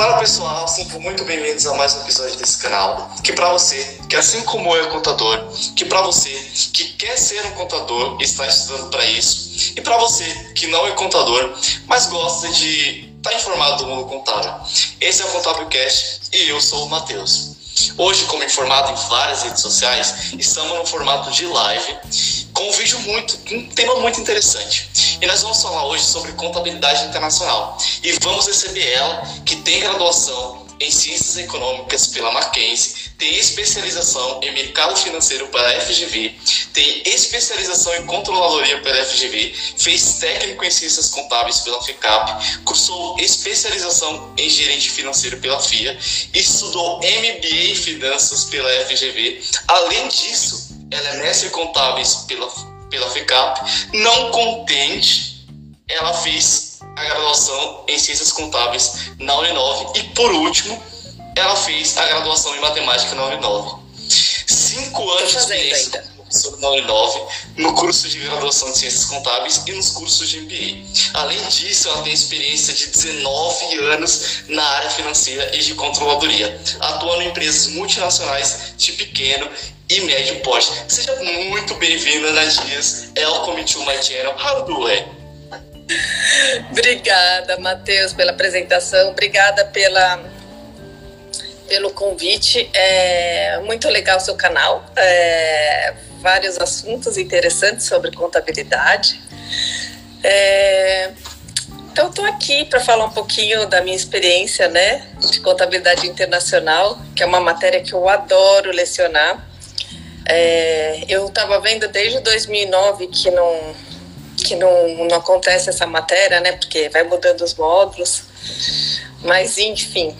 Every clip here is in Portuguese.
Fala pessoal, sejam muito bem-vindos a mais um episódio desse canal. Que para você, que assim como eu é contador, que para você que quer ser um contador, está estudando para isso, e para você que não é contador, mas gosta de estar tá informado do mundo contábil. Esse é o Contábilcast e eu sou o Matheus. Hoje, como informado em várias redes sociais, estamos no formato de live com um vídeo muito, um tema muito interessante. E nós vamos falar hoje sobre contabilidade internacional. E vamos receber ela, que tem graduação em Ciências Econômicas pela Mackenzie, tem especialização em Mercado Financeiro pela FGV, tem especialização em Controladoria pela FGV, fez técnico em Ciências Contábeis pela FICAP, cursou especialização em Gerente Financeiro pela FIA, estudou MBA em Finanças pela FGV. Além disso, ela é mestre contábeis pela, pela FICAP. Não contente, ela fez a graduação em Ciências Contábeis na Uninove e, por último, ela fez a graduação em Matemática na Uninove. Cinco anos de experiência na Uninove, no curso de graduação de Ciências Contábeis e nos cursos de MBA. Além disso, ela tem experiência de 19 anos na área financeira e de controladoria, atuando em empresas multinacionais de pequeno e médio porte. Seja muito bem-vinda, Nadias. Welcome to my channel. You? Obrigada, Matheus, pela apresentação. Obrigada pela, pelo convite. É muito legal o seu canal. É, vários assuntos interessantes sobre contabilidade. É, então, estou aqui para falar um pouquinho da minha experiência né, de contabilidade internacional, que é uma matéria que eu adoro lecionar. É, eu estava vendo desde 2009 que não que não, não acontece essa matéria, né? Porque vai mudando os módulos. Mas, enfim,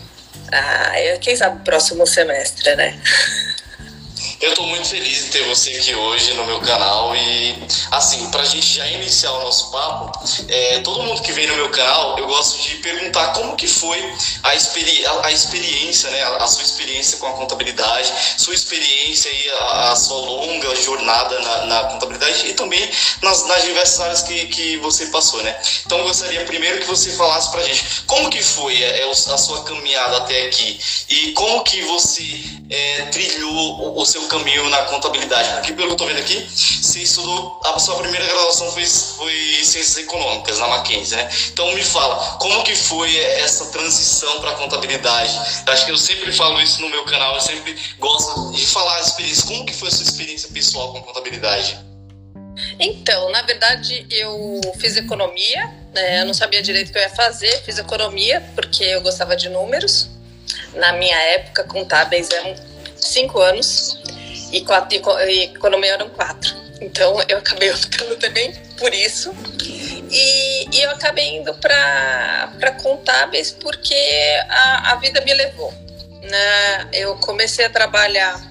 ah, quem sabe próximo semestre, né? Eu estou muito feliz em ter você aqui hoje no meu canal e, assim, para a gente já iniciar o nosso papo, é, todo mundo que vem no meu canal, eu gosto de perguntar como que foi a, experi a, a experiência, né, a, a, sua experiência com a contabilidade, sua experiência e a, sua longa jornada na, na, contabilidade e também nas, nas diversas áreas que, que você passou, né? Então, eu gostaria primeiro que você falasse para a gente como que foi é, é a sua caminhada até aqui e como que você é, trilhou o, o seu caminho na contabilidade? Porque, pelo que eu estou vendo aqui, você estudou, a sua primeira graduação foi, foi Ciências Econômicas, na Mackenzie, né? Então, me fala, como que foi essa transição para contabilidade? Eu acho que eu sempre falo isso no meu canal, eu sempre gosto de falar a experiência. Como que foi a sua experiência pessoal com contabilidade? Então, na verdade, eu fiz economia, né? eu não sabia direito o que eu ia fazer, fiz economia porque eu gostava de números. Na minha época, contábeis eram cinco anos e, quatro, e economia eram quatro. Então eu acabei optando também por isso. E, e eu acabei indo para contábeis porque a, a vida me levou. Né? Eu comecei a trabalhar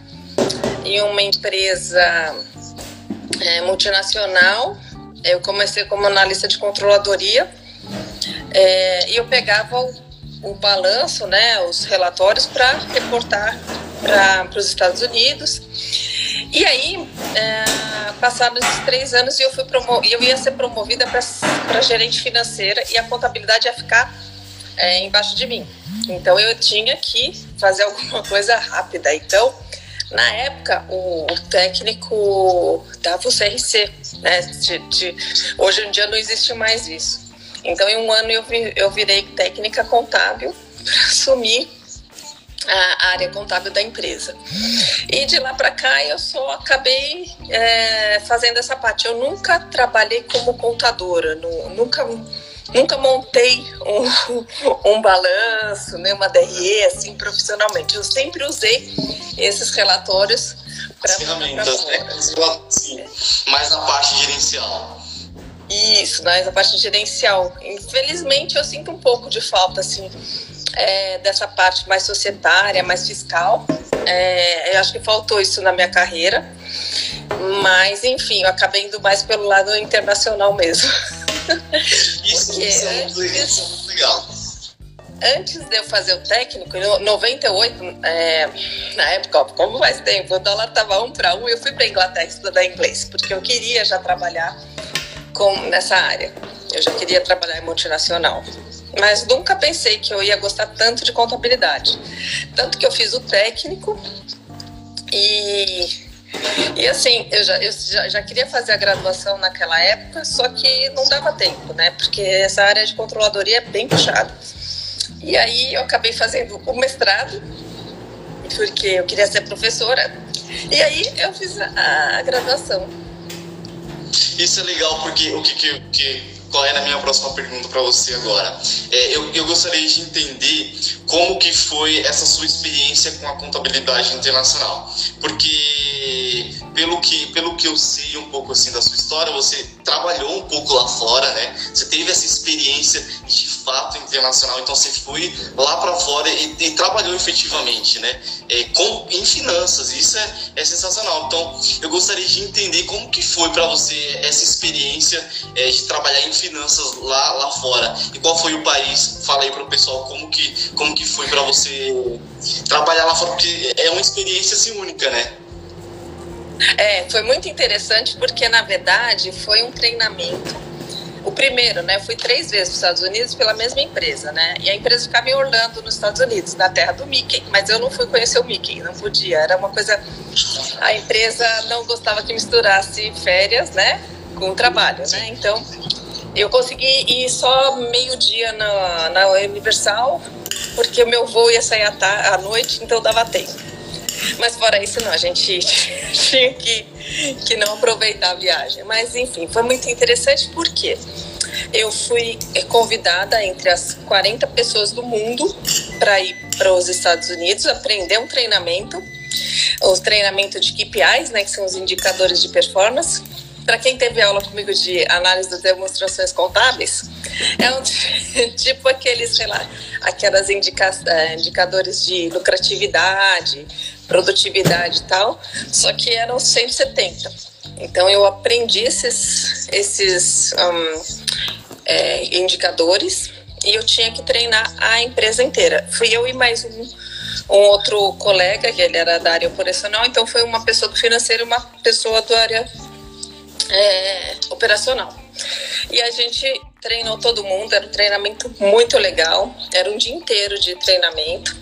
em uma empresa é, multinacional. Eu comecei como analista de controladoria é, e eu pegava o balanço, né, os relatórios para reportar para os Estados Unidos. E aí, é, esses três anos, eu, fui promo eu ia ser promovida para gerente financeira e a contabilidade ia ficar é, embaixo de mim. Então, eu tinha que fazer alguma coisa rápida. Então, na época, o, o técnico dava o CRC. Né? De, de, hoje em dia não existe mais isso. Então, em um ano, eu, eu virei técnica contábil para assumir a área contábil da empresa. E de lá para cá eu só acabei é, fazendo essa parte. Eu nunca trabalhei como contadora, nunca nunca montei um, um balanço, né, uma DRE assim profissionalmente. Eu sempre usei esses relatórios para ferramentas, né? Sim, mais na parte gerencial. Isso, mais a parte gerencial. Infelizmente eu sinto um pouco de falta assim é, dessa parte mais societária, mais fiscal. É, eu acho que faltou isso na minha carreira. Mas, enfim, eu acabei indo mais pelo lado internacional mesmo. Isso, Porque isso é muito antes, legal. Antes de eu fazer o técnico, em 98, é, na época, ó, como faz tempo, o dólar estava um para um, eu fui para Inglaterra estudar inglês, porque eu queria já trabalhar com, nessa área. Eu já queria trabalhar em multinacional. mas nunca pensei que eu ia gostar tanto de contabilidade. Tanto que eu fiz o técnico e e assim, eu, já, eu já, já, queria fazer a graduação naquela época, só que não dava tempo, né? Porque essa área de controladoria é bem puxada. E aí eu acabei fazendo o mestrado, porque eu queria ser professora. E aí eu fiz a, a graduação. Isso é legal porque o que, que, que qual era a minha próxima pergunta para você agora. É, eu, eu gostaria de entender como que foi essa sua experiência com a contabilidade internacional, porque pelo que pelo que eu sei um pouco assim da sua história, você trabalhou um pouco lá fora, né? Você teve essa experiência de fato internacional, então você foi lá para fora e, e, trabalhou efetivamente, né? É, com, em finanças, isso é, é sensacional. Então, eu gostaria de entender como que foi para você essa experiência é, de trabalhar em finanças lá, lá fora e qual foi o país. Fala aí para o pessoal como que, como que foi para você trabalhar lá fora, porque é uma experiência assim única, né? É, foi muito interessante porque, na verdade, foi um treinamento. O primeiro, né? Fui três vezes para os Estados Unidos pela mesma empresa, né? E a empresa ficava em Orlando, nos Estados Unidos, na terra do Mickey. Mas eu não fui conhecer o Mickey, não podia. Era uma coisa. A empresa não gostava que misturasse férias, né? Com o trabalho, né? Então, eu consegui ir só meio-dia na, na Universal, porque o meu voo ia sair à, à noite, então dava tempo. Mas fora isso, não, a gente tinha que, que não aproveitar a viagem. Mas enfim, foi muito interessante porque eu fui convidada entre as 40 pessoas do mundo para ir para os Estados Unidos aprender um treinamento, os treinamento de KPIs, né, que são os indicadores de performance. Para quem teve aula comigo de análise das demonstrações contábeis, é um tipo aqueles, sei lá, aquelas indica, eh, indicadores de lucratividade, produtividade e tal, só que eram 170. Então eu aprendi esses, esses um, é, indicadores e eu tinha que treinar a empresa inteira. Fui eu e mais um, um outro colega, que ele era da área operacional, então foi uma pessoa do financeiro e uma pessoa da área é, operacional. E a gente treinou todo mundo, era um treinamento muito legal, era um dia inteiro de treinamento.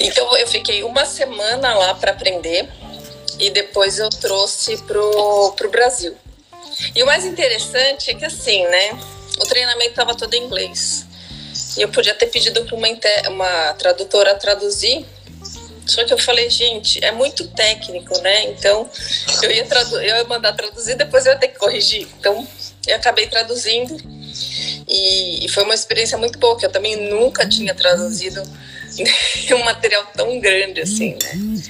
Então eu fiquei uma semana lá para aprender e depois eu trouxe pro, pro Brasil. E o mais interessante é que assim, né? O treinamento estava todo em inglês. E eu podia ter pedido para uma, uma tradutora traduzir, só que eu falei, gente, é muito técnico, né? Então eu ia, eu ia mandar traduzir, depois eu ia ter que corrigir. Então eu acabei traduzindo e, e foi uma experiência muito boa, que eu também nunca tinha traduzido um material tão grande assim, né?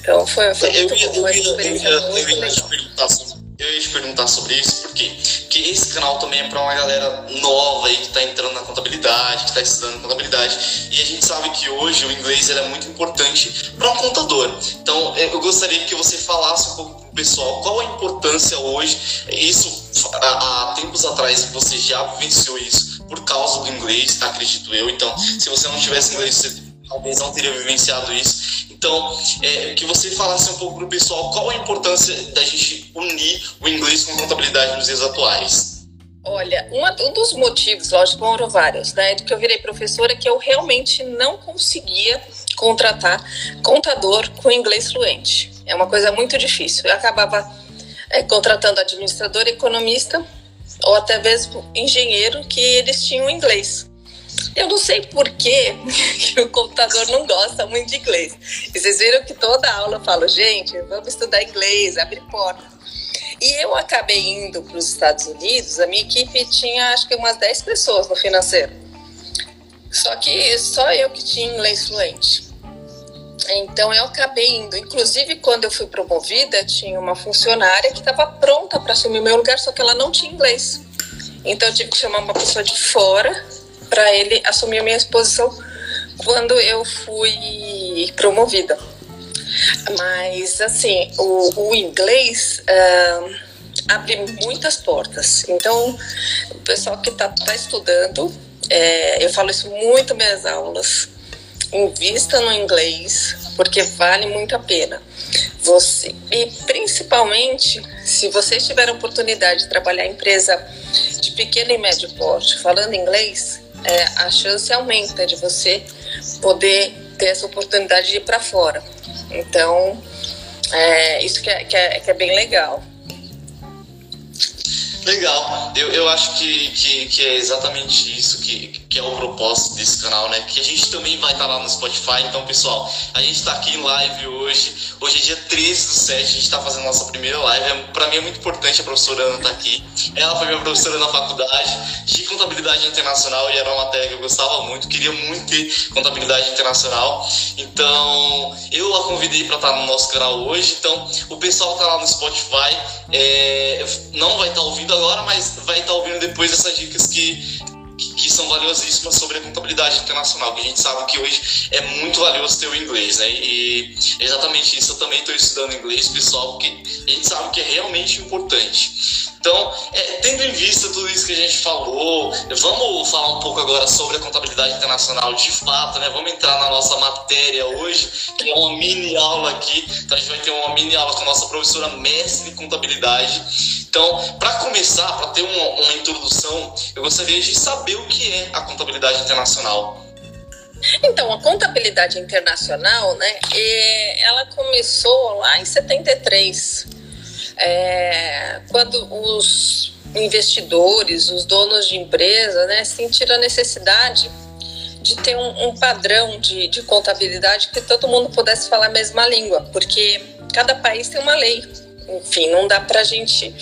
Então foi, foi muito eu, bom, eu, eu, eu, ia te perguntar sobre, eu ia te perguntar sobre isso, porque que esse canal também é para uma galera nova aí que está entrando na contabilidade, que está estudando contabilidade, e a gente sabe que hoje o inglês é muito importante para um contador. Então eu gostaria que você falasse um pouco pro pessoal qual a importância hoje, isso há, há tempos atrás você já vivenciou isso por causa do inglês, acredito eu. Então, se você não tivesse inglês, você talvez não teria vivenciado isso. Então, é, que você falasse um pouco para o pessoal qual a importância da gente unir o inglês com contabilidade nos dias atuais. Olha, uma, um dos motivos, lógico, foram vários, né, de que eu virei professora, que eu realmente não conseguia contratar contador com inglês fluente. É uma coisa muito difícil. Eu acabava é, contratando administrador, economista ou até mesmo engenheiro que eles tinham inglês. Eu não sei por que, o computador não gosta muito de inglês. E vocês viram que toda aula eu falo, gente, vamos estudar inglês, abre porta. E eu acabei indo para os Estados Unidos, a minha equipe tinha acho que umas 10 pessoas no financeiro. Só que só eu que tinha inglês fluente. Então eu acabei indo. Inclusive, quando eu fui promovida, tinha uma funcionária que estava pronta para assumir meu lugar, só que ela não tinha inglês. Então eu tive que chamar uma pessoa de fora para ele assumir a minha exposição quando eu fui promovida. Mas, assim, o, o inglês uh, abre muitas portas. Então, o pessoal que está tá estudando, é, eu falo isso muito nas minhas aulas, invista no inglês, porque vale muito a pena. Você, e principalmente, se você tiver a oportunidade de trabalhar em empresa de pequeno e médio porte, falando inglês, é, a chance aumenta de você poder ter essa oportunidade de ir para fora. Então, é, isso que é, que, é, que é bem legal. Legal, eu, eu acho que, que, que é exatamente isso que, que é o propósito desse canal, né? Que a gente também vai estar lá no Spotify. Então, pessoal, a gente está aqui em live hoje. Hoje é dia 13 do 7, a gente está fazendo nossa primeira live. É, Para mim é muito importante a professora Ana estar tá aqui. Ela foi minha professora na faculdade de contabilidade internacional e era uma matéria que eu gostava muito, queria muito ter contabilidade internacional. Então, eu a convidei para estar tá no nosso canal hoje. Então, o pessoal que está lá no Spotify é, não vai estar tá ouvindo agora, mas vai estar tá ouvindo depois essas dicas que, que são valiosíssimas sobre a contabilidade internacional, que a gente sabe que hoje é muito valioso ter o inglês, né? E exatamente isso, eu também estou estudando inglês, pessoal, porque a gente sabe que é realmente importante. Então, é, tendo em vista tudo isso que a gente falou, vamos falar um pouco agora sobre a contabilidade internacional de fato, né? Vamos entrar na nossa matéria hoje, que é uma mini aula aqui. Então, a gente vai ter uma mini aula com a nossa professora mestre em contabilidade. Então, para começar, para ter uma, uma introdução, eu gostaria de saber o que é a contabilidade internacional. Então, a contabilidade internacional, né, ela começou lá em 73 é, quando os investidores, os donos de empresa, né, sentiram a necessidade de ter um, um padrão de, de, contabilidade que todo mundo pudesse falar a mesma língua, porque cada país tem uma lei. Enfim, não dá para a gente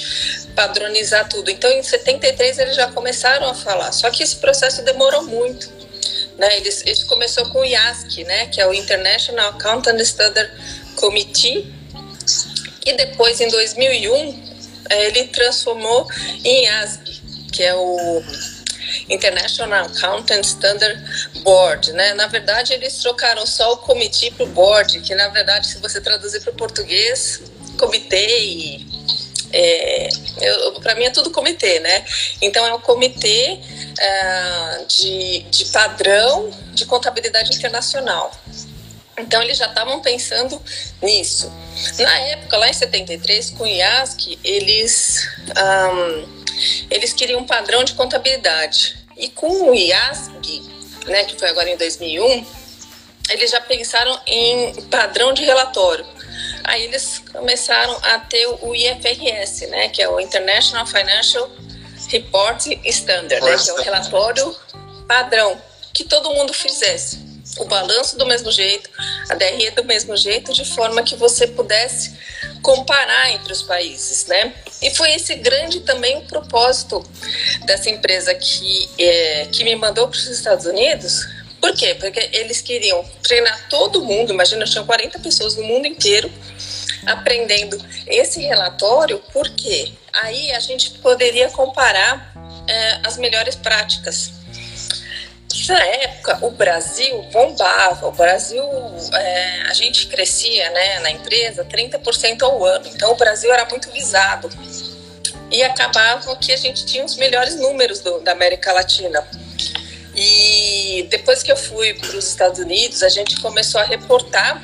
padronizar tudo. Então, em 73 eles já começaram a falar. Só que esse processo demorou muito. Né? Eles, começou com o IASC, né? que é o International Accountant Standard Committee, e depois, em 2001, eh, ele transformou em ASB, que é o International Accountant Standard Board, né? Na verdade, eles trocaram só o comitê para o board, que na verdade, se você traduzir para o português, comitê e é, para mim é tudo comitê, né? Então é o comitê é, de, de padrão de contabilidade internacional. Então eles já estavam pensando nisso. Na época, lá em 73, com o IASC, eles, um, eles queriam um padrão de contabilidade. E com o IASC, né, que foi agora em 2001, eles já pensaram em padrão de relatório. Aí eles começaram a ter o IFRS, né, que é o International Financial Reporting Standard, né, que é o relatório padrão que todo mundo fizesse o balanço do mesmo jeito, a DRE do mesmo jeito, de forma que você pudesse comparar entre os países, né? E foi esse grande também o propósito dessa empresa que, é, que me mandou para os Estados Unidos. Por quê? Porque eles queriam treinar todo mundo, imagina, tinham 40 pessoas no mundo inteiro aprendendo esse relatório, porque aí a gente poderia comparar é, as melhores práticas na época o Brasil bombava, o Brasil, é, a gente crescia né, na empresa 30% ao ano, então o Brasil era muito visado e acabava que a gente tinha os melhores números do, da América Latina. E depois que eu fui para os Estados Unidos, a gente começou a reportar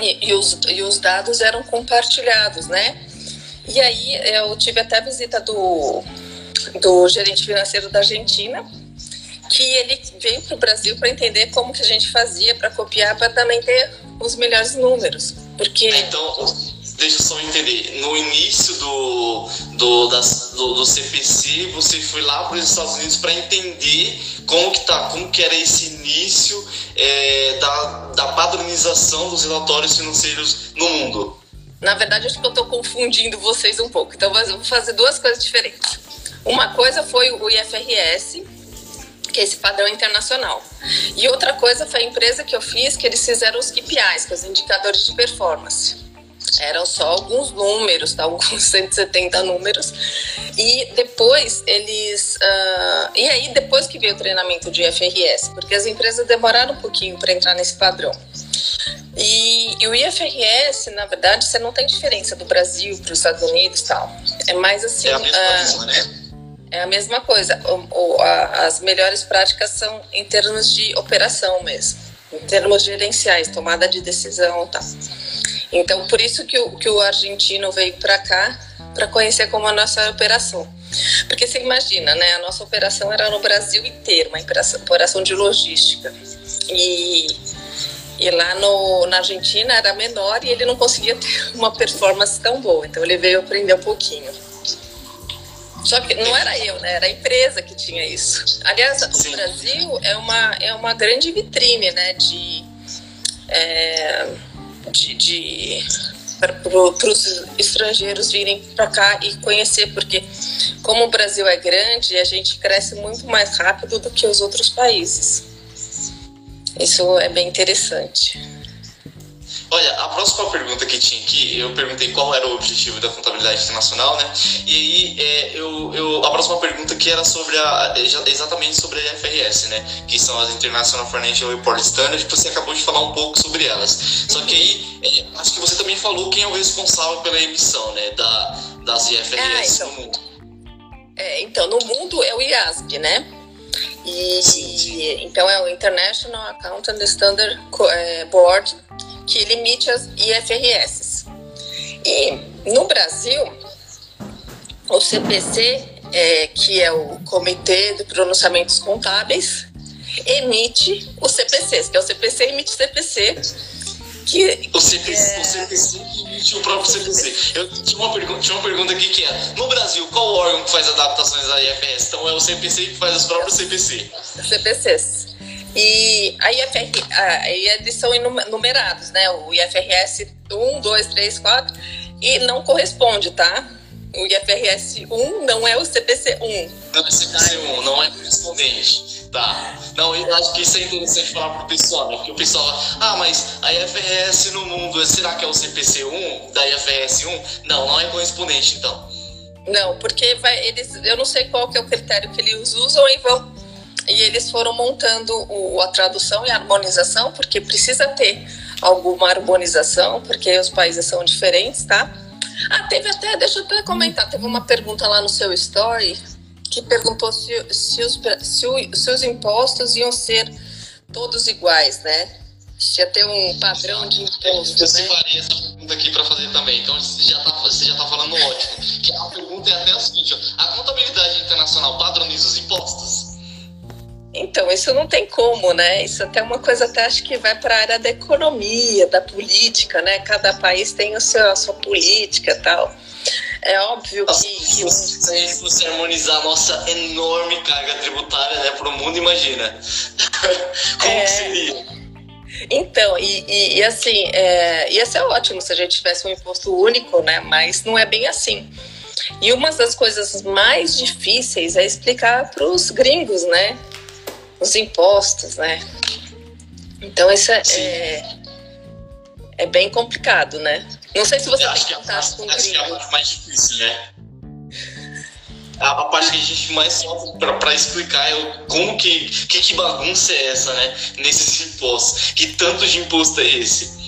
e, e, os, e os dados eram compartilhados, né? E aí eu tive até a visita do, do gerente financeiro da Argentina, que ele veio para o Brasil para entender como que a gente fazia para copiar para também ter os melhores números. Porque então deixa eu só entender. No início do, do, das, do, do CPC, você foi lá para os Estados Unidos para entender como que, tá, como que era esse início é, da, da padronização dos relatórios financeiros no mundo. Na verdade, acho que eu estou confundindo vocês um pouco. Então, eu vou fazer duas coisas diferentes. Uma coisa foi o IFRS, que é esse padrão internacional. E outra coisa foi a empresa que eu fiz, que eles fizeram os KPIs, que é os indicadores de performance. Eram só alguns números, tá? alguns 170 números. E depois eles. Uh, e aí, depois que veio o treinamento de IFRS, porque as empresas demoraram um pouquinho para entrar nesse padrão. E, e, o IFRS, na verdade, você não tem diferença do Brasil para os Estados Unidos e tal. É mais assim. É a mesma uh, coisa, né? É a mesma coisa. O, o, a, as melhores práticas são em termos de operação mesmo, em termos gerenciais, tomada de decisão e tal. Então, por isso que o, que o argentino veio para cá, para conhecer como a nossa operação. Porque você imagina, né? A nossa operação era no Brasil inteiro, uma operação de logística. E, e lá no, na Argentina era menor e ele não conseguia ter uma performance tão boa. Então ele veio aprender um pouquinho. Só que não era eu, né? Era a empresa que tinha isso. Aliás, o Brasil é uma, é uma grande vitrine, né? De, é, de, de para os estrangeiros virem para cá e conhecer, porque como o Brasil é grande, a gente cresce muito mais rápido do que os outros países. Isso é bem interessante. Olha, a próxima pergunta que tinha aqui, eu perguntei qual era o objetivo da contabilidade internacional, né? E aí, é, eu, eu, a próxima pergunta que era sobre a, exatamente sobre a IFRS, né? Que são as International Financial Report Standards, que você acabou de falar um pouco sobre elas. Só que aí, é, acho que você também falou quem é o responsável pela emissão, né? Da, das IFRS ah, então, no mundo. É, então, no mundo é o IASB, né? E, e, então é o International Accountant Standard é, Board que limite as IFRS. E no Brasil, o CPC, é, que é o Comitê de Pronunciamentos Contábeis, emite o CPC, que é o CPC emite o CPC. Que, o, CPC, é... o CPC emite o próprio CPC. Eu tinha uma, pergunta, tinha uma pergunta aqui que é: no Brasil, qual órgão que faz adaptações à IFRS? Então é o CPC que faz os próprios CPC. CPCs. E a IFR, a, eles são numerados, né? O IFRS 1, 2, 3, 4, e não corresponde, tá? O IFRS 1 não é o CPC 1. Não é CPC 1, não é correspondente. Tá. Não, eu acho que isso é interessante falar pro pessoal, né? Porque o pessoal, ah, mas a IFRS no mundo, será que é o CPC 1 da IFRS 1? Não, não é correspondente, então. Não, porque vai, eles, eu não sei qual que é o critério que eles usam e vão e eles foram montando o, a tradução e a harmonização, porque precisa ter alguma harmonização, porque os países são diferentes, tá? Ah, teve até, deixa eu até comentar, teve uma pergunta lá no seu story que perguntou se, se, os, se, o, se os impostos iam ser todos iguais, né? Se ia ter um padrão de imposto. Eu separei né? essa pergunta aqui para fazer também, então você já está você já tá falando ótimo. Que a pergunta é até a seguinte: ó, a contabilidade internacional padroniza os impostos? Então, isso não tem como, né? Isso até é uma coisa até acho que vai para a área da economia, da política, né? Cada país tem o seu, a sua política e tal. É óbvio Nossa, que, que... Se a gente fosse harmonizar a nossa enorme carga tributária né, para o mundo, imagina. Como é... seria? Então, e, e, e assim, é, ia ser ótimo se a gente tivesse um imposto único, né? Mas não é bem assim. E uma das coisas mais difíceis é explicar para os gringos, né? Os impostos, né? Então isso é, é, é, bem complicado, né? Não sei se você Eu tem contato que é, com acho que é a parte mais difícil, né? A, a parte que a gente mais sofre para explicar é como que, que, que bagunça é essa, né? Nesses impostos. Que tanto de imposto é esse?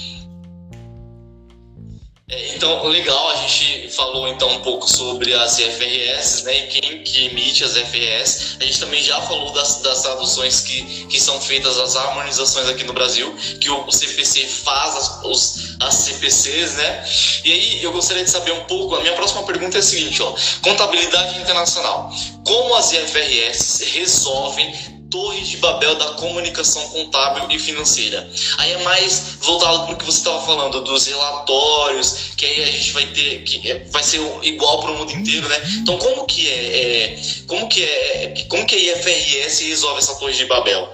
É, então, legal, a gente falou então um pouco sobre as IFRS, né, e quem que emite as IFRS. A gente também já falou das, das traduções que, que são feitas, as harmonizações aqui no Brasil, que o, CPC faz as, os, as CPCs, né? E aí eu gostaria de saber um pouco, a minha próxima pergunta é a seguinte, ó, contabilidade internacional. Como as IFRS resolvem torres de Babel da comunicação contábil e financeira. Aí é mais voltado para o que você estava falando dos relatórios, que aí a gente vai ter que é, vai ser igual para o mundo inteiro, né? Então como que é, é, como que é como que a IFRS resolve essa torre de Babel?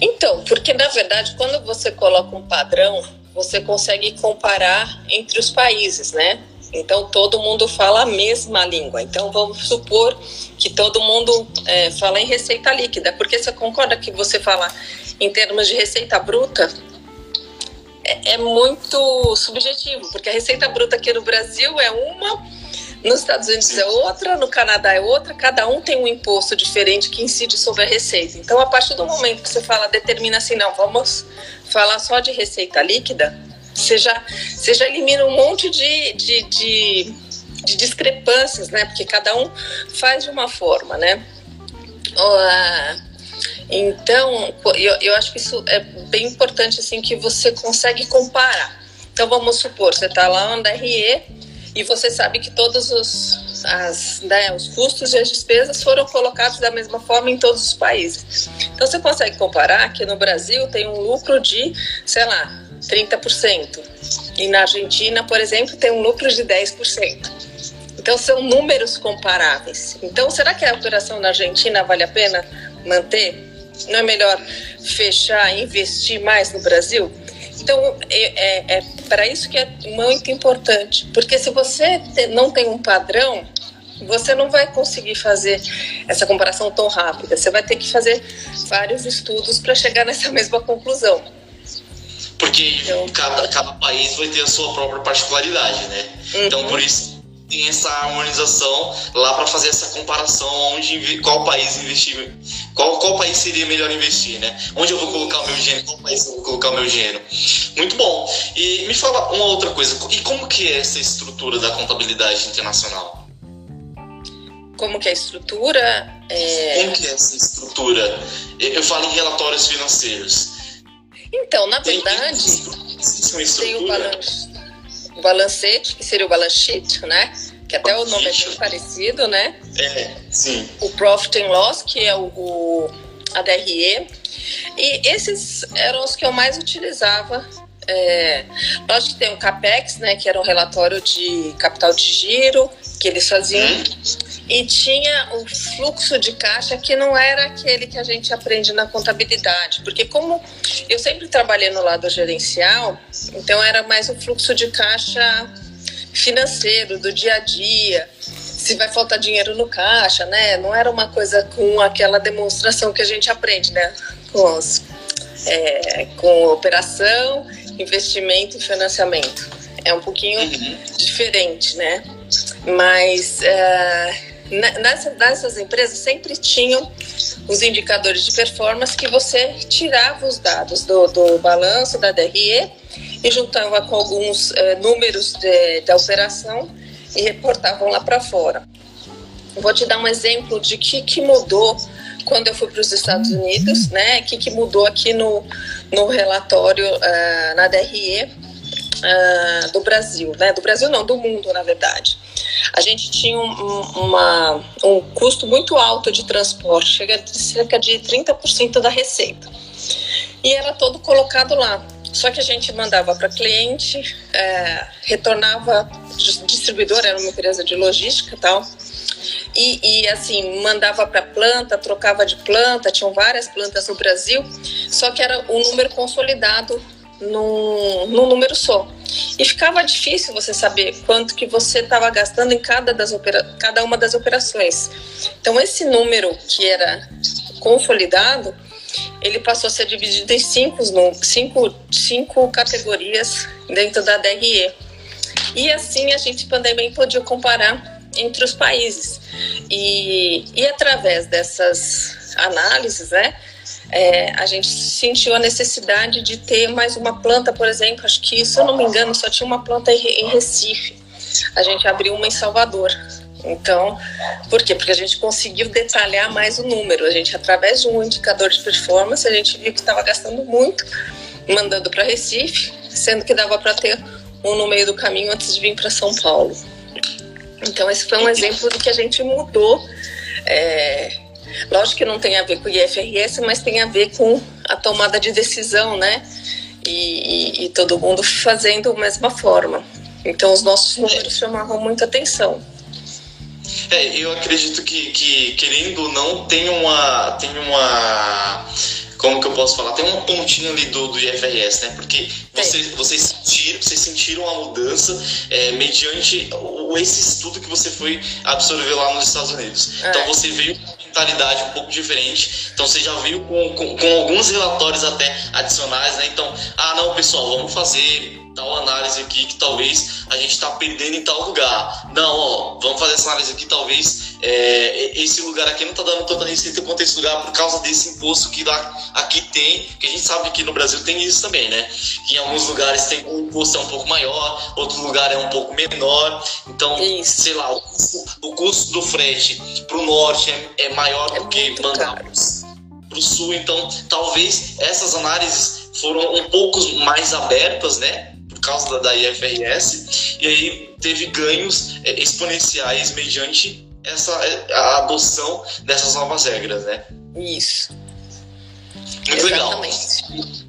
Então, porque na verdade quando você coloca um padrão, você consegue comparar entre os países, né? Então todo mundo fala a mesma língua. Então vamos supor que todo mundo é, fala em receita líquida, porque você concorda que você fala em termos de receita bruta é, é muito subjetivo, porque a receita bruta aqui no Brasil é uma, nos Estados Unidos é outra, no Canadá é outra, cada um tem um imposto diferente que incide sobre a receita. Então, a partir do momento que você fala, determina assim, não, vamos falar só de receita líquida, você já, você já elimina um monte de, de, de, de discrepâncias, né? Porque cada um faz de uma forma, né? Então, eu, eu acho que isso é bem importante, assim, que você consegue comparar. Então, vamos supor, você está lá no DRE e você sabe que todos os as, né, os custos e as despesas foram colocados da mesma forma em todos os países. Então você consegue comparar que no Brasil tem um lucro de, sei lá, 30%. E na Argentina, por exemplo, tem um lucro de 10%. Então são números comparáveis. Então será que a operação na Argentina vale a pena manter? Não é melhor fechar, investir mais no Brasil? Então, é, é, é para isso que é muito importante, porque se você não tem um padrão, você não vai conseguir fazer essa comparação tão rápida. Você vai ter que fazer vários estudos para chegar nessa mesma conclusão. Porque então, cada, cada país vai ter a sua própria particularidade, né? Uhum. Então, por isso tem essa harmonização lá para fazer essa comparação onde qual país investir, qual, qual país seria melhor investir, né? Onde eu vou colocar o meu dinheiro, qual país eu vou colocar o meu dinheiro. Muito bom. E me fala uma outra coisa, e como que é essa estrutura da contabilidade internacional? Como que é a estrutura? É... Como que é essa estrutura? Eu falo em relatórios financeiros. Então, na verdade, tem, tem o balanço o balancete, que seria o balance sheet, né? Que até o nome é bem parecido, né? É, sim. O Profit and Loss, que é o, o a DRE. E esses eram os que eu mais utilizava. É, lógico que tem o CAPEX, né? Que era um relatório de capital de giro, que eles faziam. Hum e tinha o fluxo de caixa que não era aquele que a gente aprende na contabilidade, porque como eu sempre trabalhei no lado gerencial, então era mais o fluxo de caixa financeiro do dia a dia, se vai faltar dinheiro no caixa, né? Não era uma coisa com aquela demonstração que a gente aprende, né? Com, os, é, com operação, investimento e financiamento. É um pouquinho uhum. diferente, né? Mas uh, nessa, nessas empresas sempre tinham os indicadores de performance que você tirava os dados do, do balanço da DRE e juntava com alguns eh, números de, da operação e reportavam lá para fora. Vou te dar um exemplo de que, que mudou quando eu fui para os Estados Unidos, né? Que, que mudou aqui no, no relatório uh, na DRE uh, do Brasil, né? Do Brasil não, do mundo, na verdade a gente tinha um, uma, um custo muito alto de transporte, chega de cerca de 30% da receita. E era todo colocado lá. Só que a gente mandava para cliente, é, retornava, distribuidor era uma empresa de logística tal, e, e, assim, mandava para planta, trocava de planta, tinham várias plantas no Brasil, só que era um número consolidado num, num número só. E ficava difícil você saber quanto que você estava gastando em cada, das opera cada uma das operações. Então, esse número que era consolidado, ele passou a ser dividido em cinco, cinco, cinco categorias dentro da DRE. E assim a gente também podia comparar entre os países. E, e através dessas análises, né, é, a gente sentiu a necessidade de ter mais uma planta, por exemplo, acho que, se eu não me engano, só tinha uma planta em Recife. A gente abriu uma em Salvador. Então, por quê? Porque a gente conseguiu detalhar mais o número. A gente, através de um indicador de performance, a gente viu que estava gastando muito, mandando para Recife, sendo que dava para ter um no meio do caminho antes de vir para São Paulo. Então, esse foi um exemplo do que a gente mudou é, Lógico que não tem a ver com o IFRS, mas tem a ver com a tomada de decisão, né? E, e, e todo mundo fazendo da mesma forma. Então, os nossos números chamavam muita atenção. É, eu acredito que, que querendo ou não, tem uma, tem uma como que eu posso falar? Tem uma pontinha ali do, do IFRS, né? Porque você, vocês, sentiram, vocês sentiram a mudança é, mediante o, esse estudo que você foi absorver lá nos Estados Unidos. É. Então você veio mentalidade um pouco diferente. Então você já veio com, com, com alguns relatórios até adicionais, né? Então, ah, não, pessoal, vamos fazer tal análise aqui que talvez a gente está perdendo em tal lugar. Não, ó, vamos fazer essa análise aqui, talvez é, esse lugar aqui não está dando tanta receita quanto esse lugar por causa desse imposto que lá, aqui tem, que a gente sabe que no Brasil tem isso também, né? Que em alguns lugares tem o imposto é um pouco maior, outro lugar é um pouco menor. Então, isso. sei lá, o custo, o custo do frete para o norte é, é maior é do que mandar para o sul. Então, talvez essas análises foram um pouco mais abertas, né? Causa da, IFRS, e aí teve ganhos é, exponenciais mediante essa a adoção dessas novas regras, né? Isso. Muito Exatamente. legal.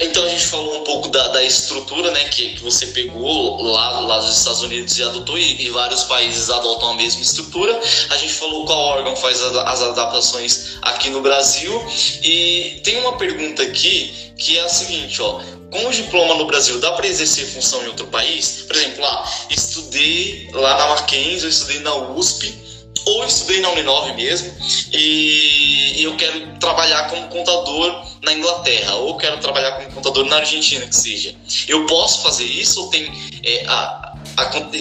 Então a gente falou um pouco da, da estrutura, né, que, que você pegou lá, lá dos Estados Unidos e adotou, e, e, vários países adotam a mesma estrutura. A gente falou qual órgão faz as adaptações aqui no Brasil. E tem uma pergunta aqui que é a seguinte, ó. Com o diploma no Brasil, dá para exercer função em outro país? Por exemplo, lá, estudei lá na Mackenzie, estudei na USP, ou estudei na Uninove mesmo, e eu quero trabalhar como contador na Inglaterra, ou quero trabalhar como contador na Argentina, que seja. Eu posso fazer isso ou tem. É, a,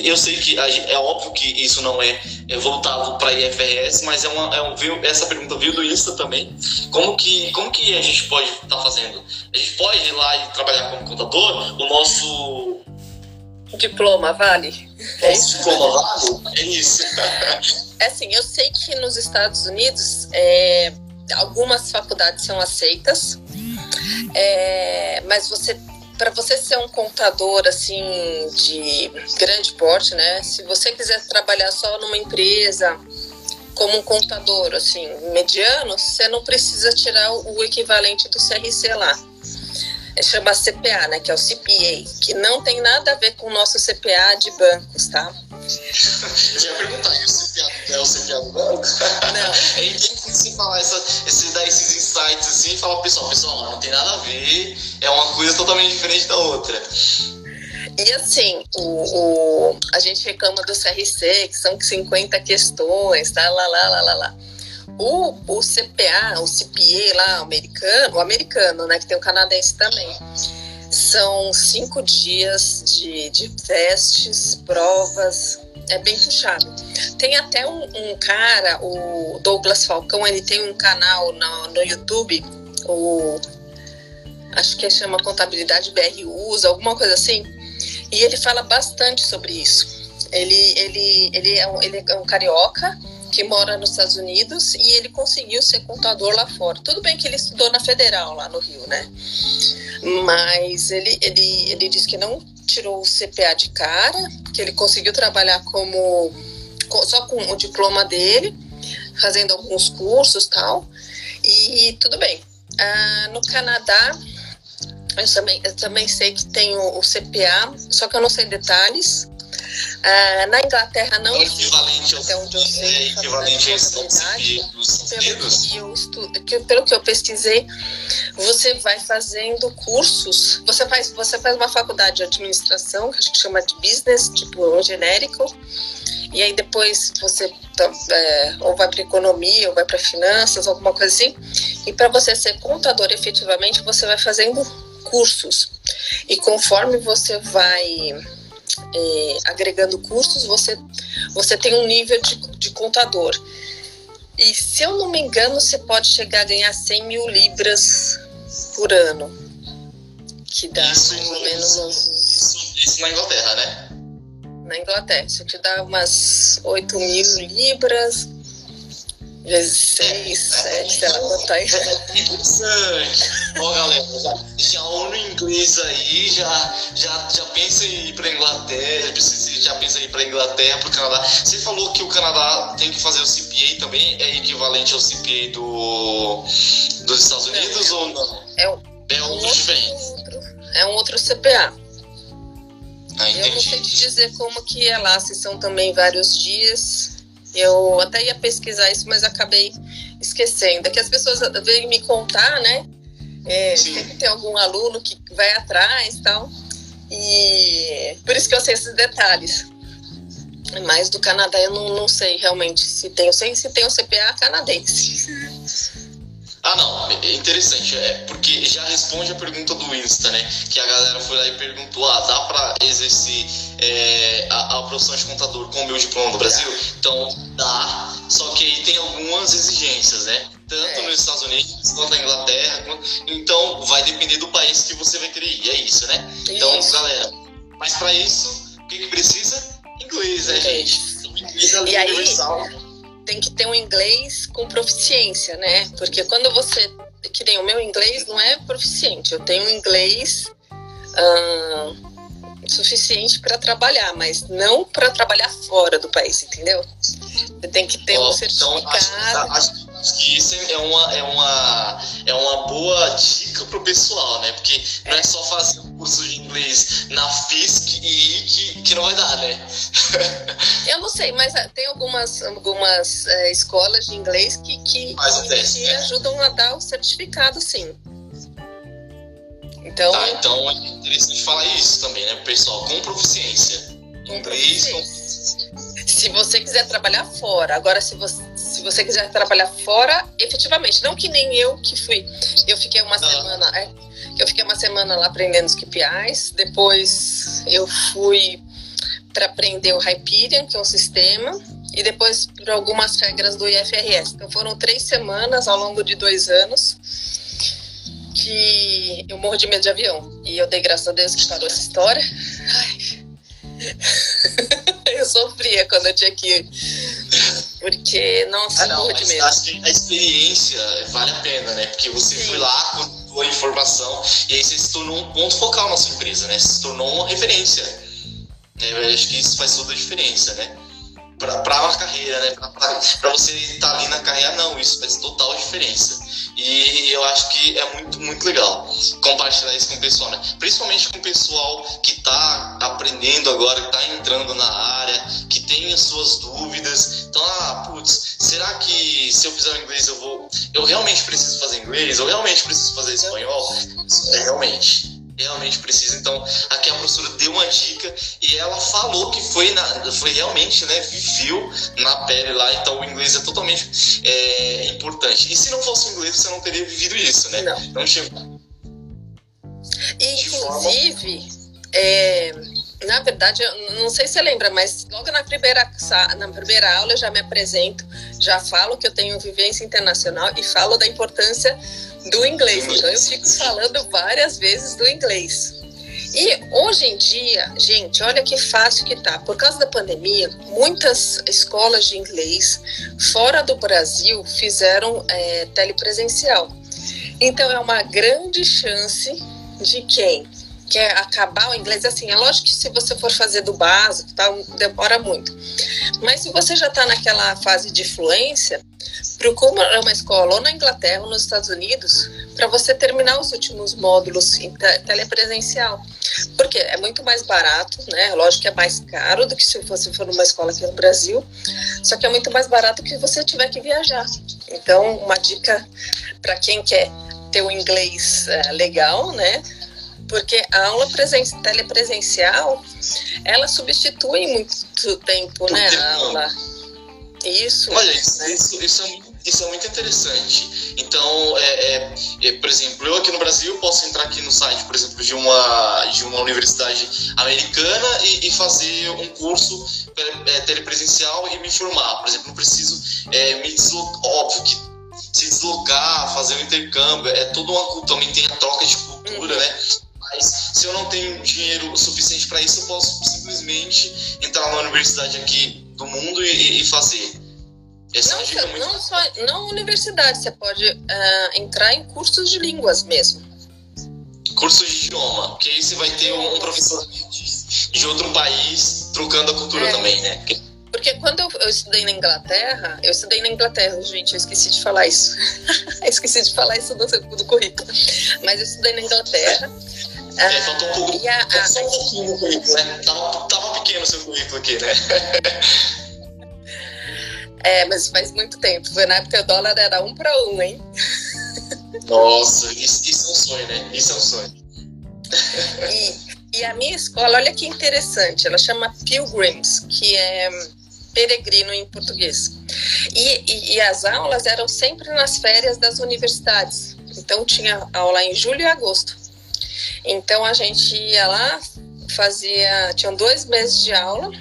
eu sei que a, é óbvio que isso não é, é voltado para IFRS, mas é uma, é um, essa pergunta veio do Insta também. Como que, como que a gente pode estar tá fazendo? A gente pode ir lá e trabalhar como contador? O nosso. Diploma vale? É isso? Diploma vale? É isso. É assim, eu sei que nos Estados Unidos é, algumas faculdades são aceitas, é, mas você para você ser um contador assim de grande porte, né? Se você quiser trabalhar só numa empresa como um contador assim mediano, você não precisa tirar o equivalente do CRC lá. É chama CPA, né? Que é o CPA, que não tem nada a ver com o nosso CPA de bancos, tá? Eu ia perguntar, e o CPA é o CPA do banco? Não. é interessante falar essa, esse, dar esses insights assim e falar, pessoal, pessoal, não tem nada a ver, é uma coisa totalmente diferente da outra. E assim, o, o, a gente reclama do CRC, que são 50 questões, tá? Lá, lá, lá, lá, lá. O, o CPA, o CPA lá, americano, o americano, né, que tem o canadense também, são cinco dias de, de testes, provas, é bem puxado. Tem até um, um, cara, o Douglas Falcão, ele tem um canal no, no YouTube, o acho que chama Contabilidade BR Usa, alguma coisa assim, e ele fala bastante sobre isso. Ele, ele, ele, é um, ele é um carioca que mora nos Estados Unidos e ele conseguiu ser contador lá fora. Tudo bem que ele estudou na Federal, lá no Rio, né? Mas ele, ele, ele disse que não tirou o CPA de cara, que ele conseguiu trabalhar como só com o diploma dele, fazendo alguns cursos tal, e tudo bem. Ah, no Canadá, eu também, eu também sei que tem o, o CPA, só que eu não sei detalhes. Ah, na Inglaterra não é equivalente até onde eu sei, é equivalente pelo que eu que, pelo que eu pesquisei, você vai fazendo cursos. Você faz, você faz uma faculdade de administração, que a gente chama de business, tipo um genérico, e aí depois você é, ou vai para economia, ou vai para finanças, alguma coisa assim. E para você ser contador efetivamente, você vai fazendo cursos. E conforme você vai é, agregando cursos, você, você tem um nível de, de contador. E se eu não me engano, você pode chegar a ganhar 100 mil libras por ano. Que dá isso, mais ou menos. Isso, isso na Inglaterra, né? Na Inglaterra. Isso te dá umas 8 mil libras vezes 6, 7, sei lá quanto aí. É interessante. Ó, galera, já, já no inglês aí, já, já, já pensa em ir pra Inglaterra, já pensa em ir pra Inglaterra, pro Canadá. Você falou que o Canadá tem que fazer o CPA também, é equivalente ao CPA do, dos Estados Unidos não, ou não? É, um, é outro, outro diferente. é um outro CPA. Ah, eu não sei te dizer como que é lá, se são também vários dias eu até ia pesquisar isso, mas acabei esquecendo. É que as pessoas vêm me contar, né? É, sempre tem algum aluno que vai atrás e tal. E por isso que eu sei esses detalhes. Mas do Canadá eu não, não sei realmente se tem. Eu sei se tem o CPA canadense. Ah, não, é interessante, é porque já responde a pergunta do Insta, né? Que a galera foi lá e perguntou: ah, dá pra exercer é, a, a, profissão de contador com o meu diploma do Brasil? Então, dá, só que aí tem algumas exigências, né? Tanto é. nos Estados Unidos quanto na Inglaterra, então vai depender do país que você vai querer ir, é isso, né? Então, isso. galera, mas para isso, o que, que precisa? Inglês, né, gente? Então, inglês é e aí, universal tem que ter um inglês com proficiência, né? Porque quando você. Que nem o meu inglês não é proficiente, eu tenho um inglês. suficiente para trabalhar, mas não para trabalhar fora do país, entendeu? Você tem que ter oh, um certificado. Então, acho, acho, que isso é uma, é uma, é uma boa dica pro pessoal, né? Porque não é só fazer um curso de inglês na FISC e que, que não vai dar, né? Eu não sei, mas ah, tem algumas, algumas é, escolas de inglês que, que, que, teste, que né? ajudam a dar o certificado, sim. Então, tá, então é interessante falar isso também, né, pessoal? Com proficiência. Com inglês, proficiência. Se você quiser trabalhar fora. Agora, se você, se você quiser trabalhar fora, efetivamente, não que nem eu que fui. Eu fiquei uma ah. semana. É, eu fiquei uma semana lá aprendendo os KPIs. Depois eu fui para aprender o Hyperion, que é um sistema, e depois para algumas regras do IFRS. Então foram três semanas ao longo de dois anos que eu morro de medo de avião. E eu dei graças a Deus que parou essa história. Ai. eu sofria quando eu tinha que ir. Porque, nossa, ah, não. Acho que a experiência vale a pena, né? Porque você Sim. foi lá com a informação e aí você se tornou um ponto focal na sua empresa, né? Você se tornou uma referência. Né? Eu acho que isso faz toda a diferença, né? Para uma carreira, né? Para você estar tá ali na carreira, não, isso faz total diferença. E eu acho que é muito, muito legal compartilhar isso com o pessoal, né? Principalmente com o pessoal que está aprendendo agora, que está entrando na área, que tem as suas dúvidas. Então, ah, putz, será que se eu fizer o inglês eu vou. Eu realmente preciso fazer inglês? Eu realmente preciso fazer espanhol? É, realmente realmente precisa. Então, aqui a professora deu uma dica e ela falou que foi, na, foi realmente, né, viveu na pele lá, então o inglês é totalmente é, importante. E se não fosse o inglês, você não teria vivido isso, né? Não. Então, tipo, Inclusive, é, na verdade, eu não sei se você lembra, mas logo na primeira, na primeira aula eu já me apresento, já falo que eu tenho vivência internacional e falo da importância do inglês. Então eu fico falando várias vezes do inglês. E hoje em dia, gente, olha que fácil que tá. Por causa da pandemia, muitas escolas de inglês fora do Brasil fizeram é, telepresencial. Então é uma grande chance de quem quer acabar o inglês, assim, é lógico que se você for fazer do básico, tá, demora muito. Mas se você já está naquela fase de fluência, procura uma escola ou na Inglaterra ou nos Estados Unidos para você terminar os últimos módulos em telepresencial. Porque é muito mais barato, né? Lógico que é mais caro do que se você for numa escola aqui no Brasil, só que é muito mais barato que você tiver que viajar. Então, uma dica para quem quer ter um inglês é, legal, né? Porque a aula presen telepresencial ela substitui muito tempo, né, a aula. Isso. Olha, isso, né? isso, isso, é muito, isso é muito interessante. Então, é, é, é, por exemplo, eu aqui no Brasil posso entrar aqui no site, por exemplo, de uma, de uma universidade americana e, e fazer um curso é, telepresencial e me formar. Por exemplo, não preciso é, me deslocar. Óbvio que se deslocar, fazer um intercâmbio, é toda uma também tem a troca de cultura, uhum. né? Mas se eu não tenho dinheiro suficiente para isso, eu posso simplesmente entrar na universidade aqui do mundo e, e fazer. Essa não, é muito... não só não universidade, você pode uh, entrar em cursos de línguas mesmo. Curso de idioma, porque aí você vai ter um professor de, outro país trocando a cultura é. também, né? Porque... Quando eu, eu, estudei na Inglaterra, eu estudei na Inglaterra, gente, eu esqueci de falar isso. esqueci de falar isso no, no currículo. Mas eu estudei na Inglaterra. É, faltou um pouco. A, só um pouquinho no currículo, né? Tava, tava pequeno o seu currículo aqui, né? É, mas faz muito tempo. Foi na época o dólar era um para um, hein? Nossa, isso, isso, é um sonho, né? Isso é um sonho. E, e a minha escola, olha que interessante, ela chama Pilgrims, que é peregrino em português. E, e, e, as aulas eram sempre nas férias das universidades. Então tinha aula em julho e agosto. Então a gente ia lá, fazia, tinham dois meses de aula,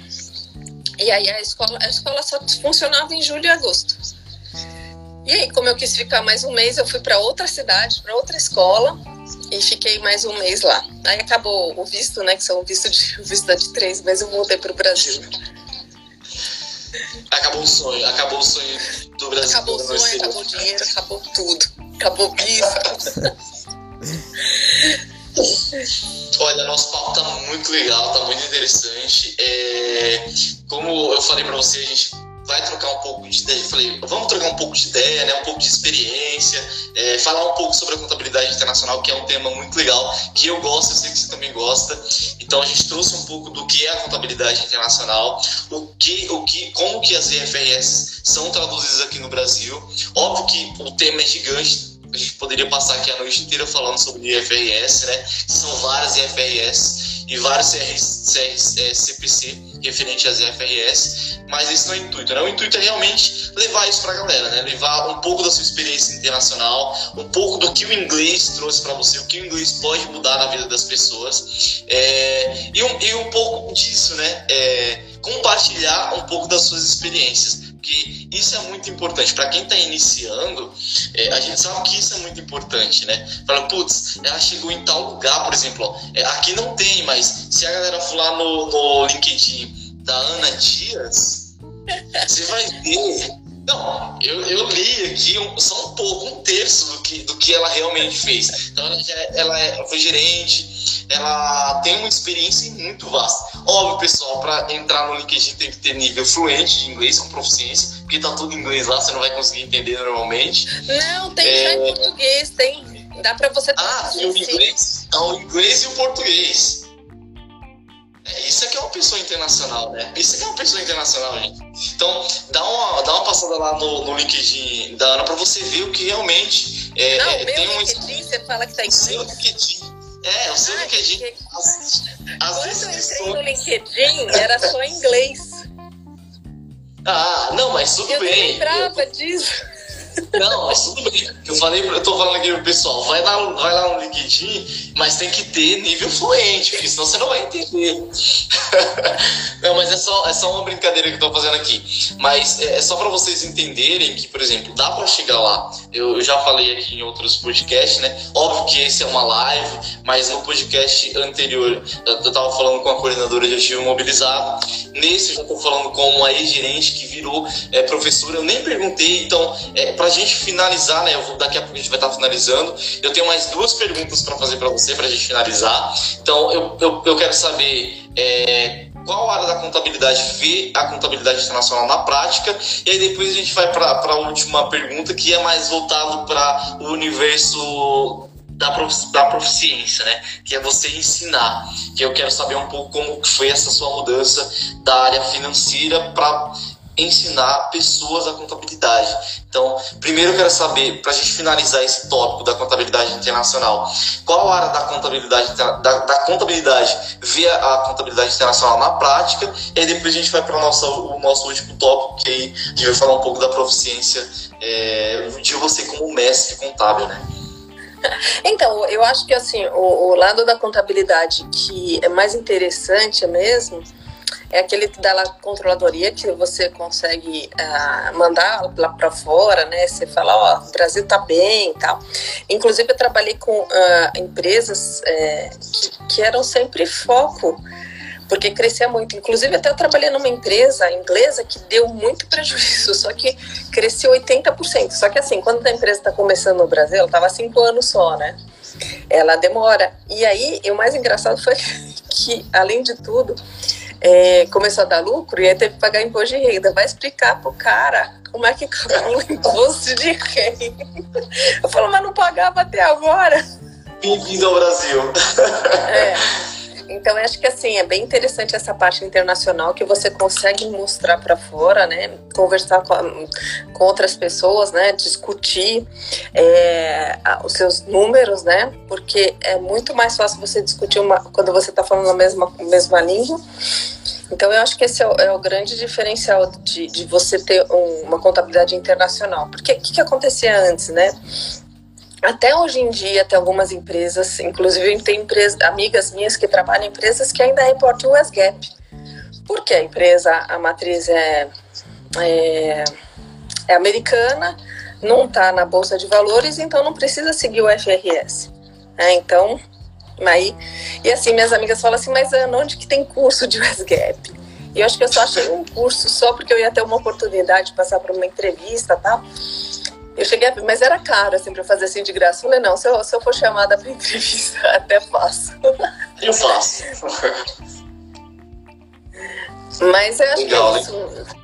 e aí a escola, a escola só funcionava em julho e agosto. E aí, como eu quis ficar mais um mês, eu fui para outra cidade, para outra escola, e fiquei mais um mês lá. Aí acabou o visto, né? Que são visto de visto de três meses, eu voltei para o Brasil. Acabou o sonho, acabou o sonho do Brasil. Acabou o sonho, acabou o dinheiro, acabou tudo. Acabou o visto. Olha, nosso papo tá muito legal, tá muito interessante. É, como eu falei para você, a gente vai trocar um pouco de ideia. Eu falei, vamos trocar um pouco de ideia, né? um pouco de experiência, é, falar um pouco sobre a contabilidade internacional, que é um tema muito legal, que eu gosto, eu sei que você também gosta. Então a gente trouxe um pouco do que é a contabilidade internacional, o que, o que, como que as IFRS são traduzidas aqui no Brasil. Óbvio que o tema é gigante, a gente poderia passar aqui a noite inteira falando sobre IFRS, né? São várias IFRS e vários CPC referente às IFRS, mas esse não é o intuito, né? O intuito é realmente levar isso para a galera, né? Levar um pouco da sua experiência internacional, um pouco do que o inglês trouxe para você, o que o inglês pode mudar na vida das pessoas, é, e, um, e um pouco disso, né? É, compartilhar um pouco das suas experiências porque isso é muito importante. Para quem está iniciando, é, a gente sabe que isso é muito importante, né? Fala, putz, ela chegou em tal lugar, por exemplo, ó, é, aqui não tem, mas se a galera for lá no, no LinkedIn da Ana Dias, você vai ver. Não, eu, eu li aqui um, só um pouco, um terço do que, do que ela realmente fez. Então, ela, já, ela, é, foi gerente, ela tem uma experiência muito vasta. Óbvio, pessoal, para entrar no LinkedIn tem que ter nível fluente de inglês com proficiência, porque tá tudo em inglês lá, você não vai conseguir entender normalmente. Não, tem é... já em português, tem. Dá para você Ah, tem o inglês? Então, o inglês e o português. É, isso aqui é uma pessoa internacional, né? Isso aqui é uma pessoa internacional, gente. Então, dá uma, dá uma passada lá no, no LinkedIn da Ana para você ver o que realmente é, não, é, tem um. LinkedIn, você fala que tá em inglês. Seu LinkedIn. É, o seu ah, LinkedIn. Que... As, as Quando eu entrei no LinkedIn, era só inglês. Ah, não, mas tudo eu bem. Eu lembrava disso. Não, mas tudo bem. Eu falei, eu tô falando aqui pro pessoal, vai lá, vai lá no LinkedIn, mas tem que ter nível fluente, porque senão você não vai entender. não, mas é só, é só uma brincadeira que eu tô fazendo aqui. Mas é, é só para vocês entenderem que, por exemplo, dá para chegar lá. Eu, eu, já falei aqui em outros podcasts, né? Óbvio que esse é uma live, mas no podcast anterior eu tava falando com a coordenadora de ativo mobilizado. Nesse eu tô falando com uma ex-gerente que virou é, professora. Eu nem perguntei, então, é, para a gente finalizar, né? Vou, daqui a pouco a gente vai estar tá finalizando. Eu tenho mais duas perguntas para fazer para você, para a gente finalizar. Então, eu, eu, eu quero saber é, qual área da contabilidade vê a contabilidade internacional na prática, e aí depois a gente vai para a última pergunta, que é mais voltado para o universo da, profici da proficiência, né? Que é você ensinar. Que eu quero saber um pouco como foi essa sua mudança da área financeira para ensinar pessoas a contabilidade. Então, primeiro eu quero saber, para a gente finalizar esse tópico da contabilidade internacional, qual área da contabilidade, da, da contabilidade vê a contabilidade internacional na prática, e aí depois a gente vai para o nosso, o nosso último tópico, que aí a gente vai falar um pouco da proficiência é, de você como mestre contábil, né? Então, eu acho que assim, o, o lado da contabilidade que é mais interessante mesmo é aquele da controladoria que você consegue uh, mandar lá para fora, né? Você fala, ó, oh, o Brasil tá bem e tal. Inclusive, eu trabalhei com uh, empresas é, que, que eram sempre foco porque crescia muito. Inclusive, até eu trabalhei numa empresa inglesa que deu muito prejuízo, só que cresceu 80%. Só que assim, quando a empresa está começando no Brasil, ela estava cinco anos só, né? Ela demora. E aí, o mais engraçado foi que, além de tudo, é, começou a dar lucro e aí teve que pagar imposto de renda. Vai explicar pro cara como é que calcula o imposto de renda. Eu falo, mas não pagava até agora. Bem-vindo ao Brasil. É. Então, eu acho que assim, é bem interessante essa parte internacional que você consegue mostrar para fora, né? Conversar com, com, outras pessoas, né? Discutir é, os seus números, né? Porque é muito mais fácil você discutir uma, quando você está falando a mesma, mesma língua. Então, eu acho que esse é o, é o grande diferencial de, de você ter um, uma contabilidade internacional. Porque o que, que acontecia antes, né? Até hoje em dia tem algumas empresas, inclusive tem empresas, amigas minhas que trabalham em empresas que ainda reportam o SGAP. Porque a empresa, a matriz é, é, é americana, não está na Bolsa de Valores, então não precisa seguir o FRS. É, então, aí, e assim, minhas amigas falam assim, mas Ana, onde que tem curso de USGAP? E eu acho que eu só achei um curso só porque eu ia ter uma oportunidade de passar por uma entrevista tal. Eu cheguei a, mas era caro, assim, pra fazer assim de graça. Falei, não, se eu, se eu for chamada pra entrevista, até faço. Eu faço. Mas eu acho Legal, que é isso.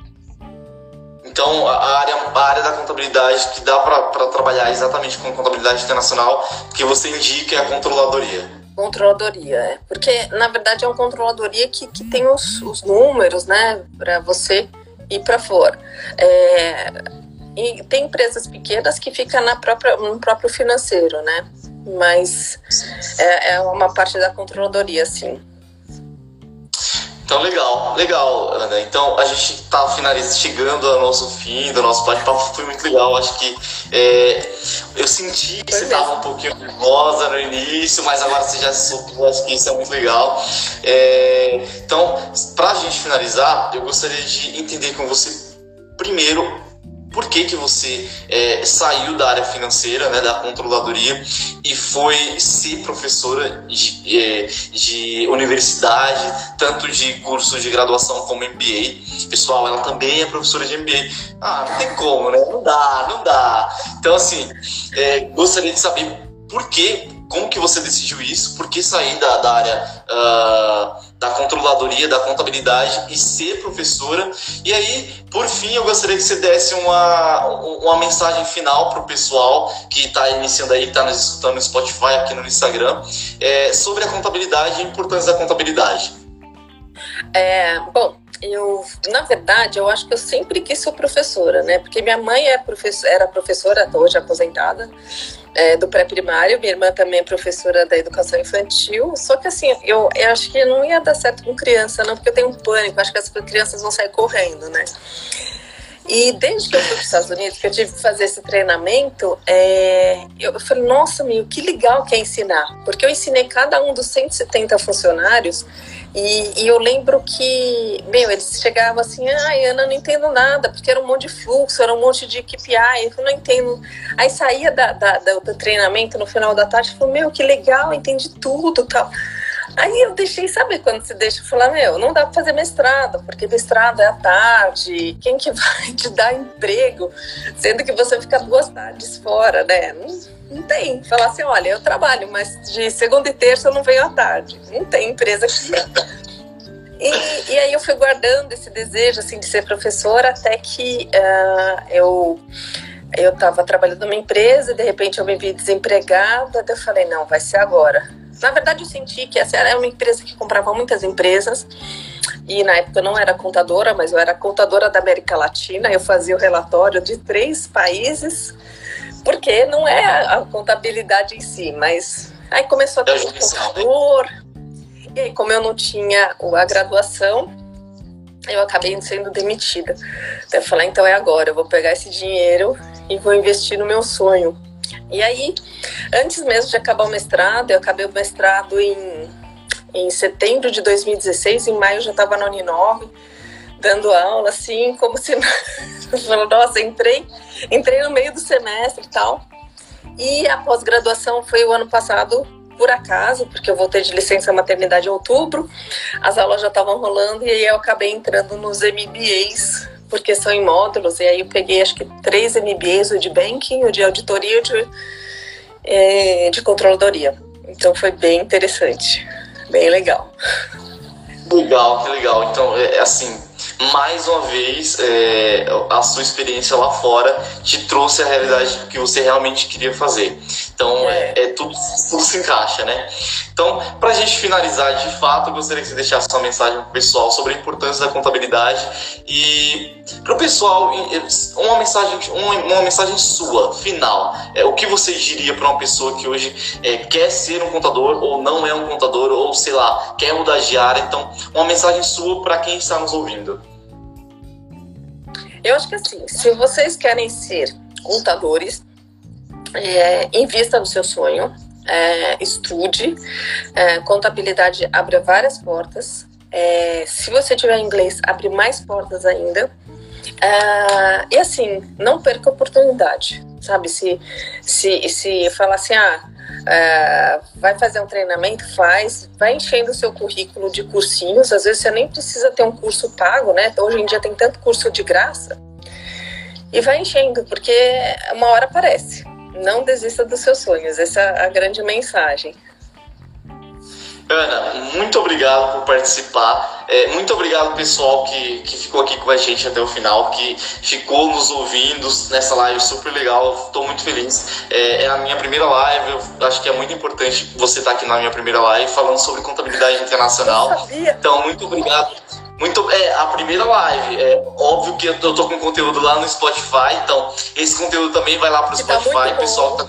Então, a área, a área da contabilidade que dá para trabalhar exatamente com contabilidade internacional, que você indica é a controladoria. Controladoria, é. Porque, na verdade, é uma controladoria que, que tem os, os números, né, para você ir para fora. É, e tem empresas pequenas que ficam na própria, no próprio financeiro, né? Mas é, é uma parte da controladoria, sim. Então, legal, legal, Ana. Então, a gente está finalizando, chegando ao nosso fim do nosso bate-papo. Foi muito legal. Acho que é, eu senti que você estava um pouquinho nervosa no início, mas agora você já se soltou. Acho que isso é muito legal. É, então, para a gente finalizar, eu gostaria de entender com você, primeiro, por que, que você é, saiu da área financeira, né, da controladoria, e foi ser professora de, é, de universidade, tanto de curso de graduação como MBA. Pessoal, ela também é professora de MBA. Ah, não tem como, né? Não dá, não dá. Então, assim, é, gostaria de saber por que, como que você decidiu isso, por que sair da, da área... Uh, da controladoria, da contabilidade e ser professora. E aí, por fim, eu gostaria que você desse uma, uma mensagem final para o pessoal que está iniciando aí, está nos escutando no Spotify, aqui no Instagram, é, sobre a contabilidade e a importância da contabilidade. É, bom, eu, na verdade, eu acho que eu sempre quis ser professora, né? Porque minha mãe é era professora, hoje aposentada, é, do pré-primário, minha irmã também é professora da educação infantil. Só que assim, eu, eu acho que não ia dar certo com criança, não, porque eu tenho um pânico, acho que as crianças vão sair correndo, né? E desde que eu fui para os Estados Unidos, que eu tive que fazer esse treinamento, é, eu falei, nossa, meu, que legal que é ensinar. Porque eu ensinei cada um dos 170 funcionários e, e, eu lembro que, meu, eles chegavam assim, ai, Ana, não entendo nada, porque era um monte de fluxo, era um monte de KPI, eu não entendo. Aí saía da, da, do treinamento no final da tarde e falou, meu, que legal, entendi tudo tal. Aí eu deixei, saber quando você deixa falar, meu, não dá para fazer mestrado, porque mestrado é à tarde, quem que vai te dar emprego, sendo que você fica duas tardes fora, né? Não, não tem. Falar assim, olha, eu trabalho, mas de segunda e terça eu não venho à tarde. Não tem empresa que. E, e aí eu fui guardando esse desejo assim de ser professora até que uh, eu eu estava trabalhando numa empresa e de repente eu me vi desempregada. Daí eu falei, não, vai ser agora. Na verdade, eu senti que essa era uma empresa que comprava muitas empresas. E na época eu não era contadora, mas eu era contadora da América Latina. Eu fazia o relatório de três países porque não é a contabilidade em si, mas aí começou a ter um contador. E aí, como eu não tinha a graduação, eu acabei sendo demitida. Então, eu falei, então é agora, eu vou pegar esse dinheiro e vou investir no meu sonho. E aí, antes mesmo de acabar o mestrado, eu acabei o mestrado em, em setembro de 2016, em maio eu já estava na Uninove, dando aula, assim, como se. Nossa, entrei, entrei no meio do semestre e tal. E a pós-graduação foi o ano passado, por acaso, porque eu voltei de licença maternidade em outubro, as aulas já estavam rolando e aí eu acabei entrando nos MBAs, porque são em módulos, e aí eu peguei acho que três MBAs, o de banking, o de auditoria e de, é, de controladoria. Então foi bem interessante, bem legal. Legal, que legal. Então, é assim, mais uma vez é, a sua experiência lá fora te trouxe a realidade que você realmente queria fazer. Então é, é tudo, tudo se encaixa, né? Então, para a gente finalizar de fato, eu gostaria que você deixasse uma mensagem para o pessoal sobre a importância da contabilidade e para o pessoal uma mensagem, uma, uma, mensagem sua final. É, o que você diria para uma pessoa que hoje é, quer ser um contador ou não é um contador ou sei lá quer mudar de área? Então, uma mensagem sua para quem está nos ouvindo. Eu acho que assim, se vocês querem ser contadores, é, invista no seu sonho, é, estude. É, contabilidade abre várias portas. É, se você tiver inglês, abre mais portas ainda. É, e assim, não perca a oportunidade, sabe? Se, se, se falar assim, ah, é, vai fazer um treinamento, faz, vai enchendo o seu currículo de cursinhos. Às vezes você nem precisa ter um curso pago, né? Hoje em dia tem tanto curso de graça. E vai enchendo, porque uma hora aparece. Não desista dos seus sonhos. Essa é a grande mensagem. Ana, muito obrigado por participar. É, muito obrigado, pessoal, que, que ficou aqui com a gente até o final, que ficou nos ouvindo nessa live super legal. Estou muito feliz. É, é, a minha primeira live. Eu acho que é muito importante você estar aqui na minha primeira live falando sobre contabilidade internacional. Então, muito obrigado. Muito, é, a primeira live. É óbvio que eu tô com conteúdo lá no Spotify, então esse conteúdo também vai lá pro tá Spotify, tá pessoal tá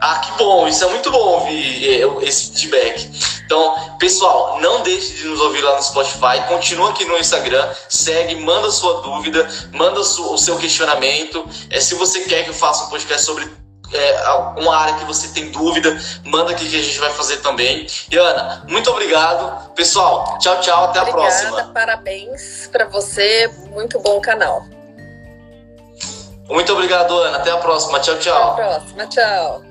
ah, que bom, isso é muito bom ouvir eh, esse feedback. Então, pessoal, não deixe de nos ouvir lá no Spotify, continua aqui no Instagram, segue, manda sua dúvida, manda o seu questionamento. É, se você quer que eu faça um podcast sobre é, uma área que você tem dúvida, manda aqui que a gente vai fazer também. E Ana, muito obrigado. Pessoal, tchau, tchau, até Obrigada, a próxima. Parabéns para você, muito bom canal. Muito obrigado, Ana. Até a próxima. Tchau, tchau. Até a próxima. Tchau.